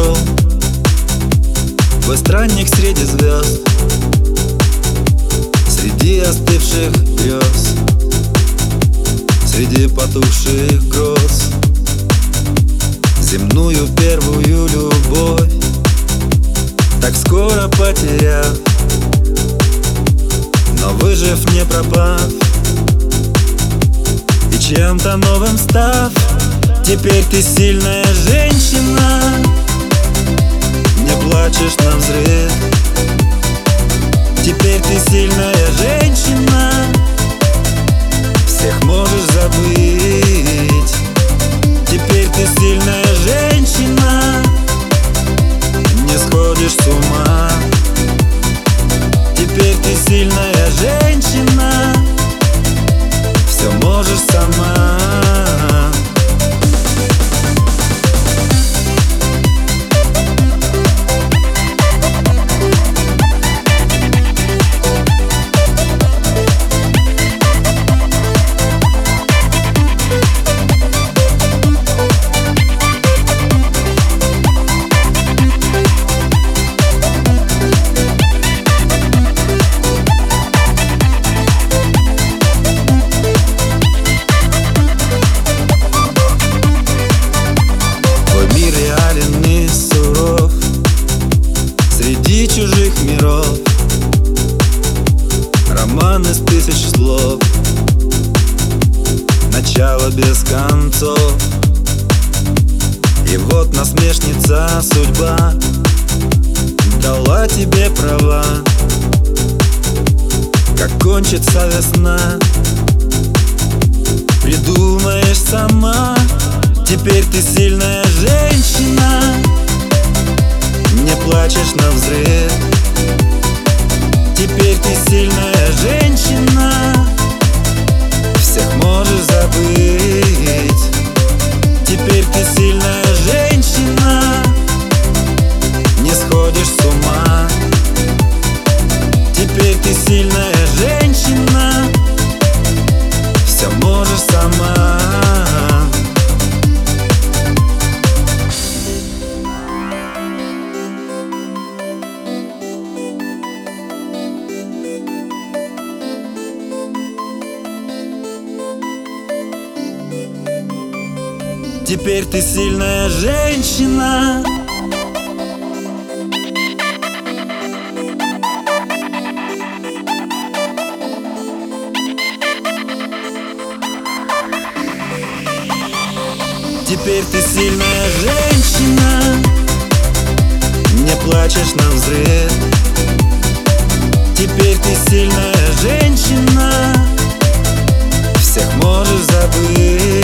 ушел Твой странник среди звезд Среди остывших грез Среди потухших гроз. Земную первую любовь Так скоро потеряв Но выжив не пропав. И чем-то новым став Теперь ты сильная женщина Не плачешь на взрыв. Теперь ты сильная Роман из тысяч слов. Начало без концов. И вот насмешница судьба Дала тебе права. Как кончится весна Придумаешь сама. Теперь ты сильная женщина. Не плачешь на взрыв. Теперь ты сильная женщина. Всех можешь забыть Теперь ты сильная женщина. Теперь ты сильная женщина. Не плачешь на взрыв. Теперь ты сильная женщина. Всех можешь забыть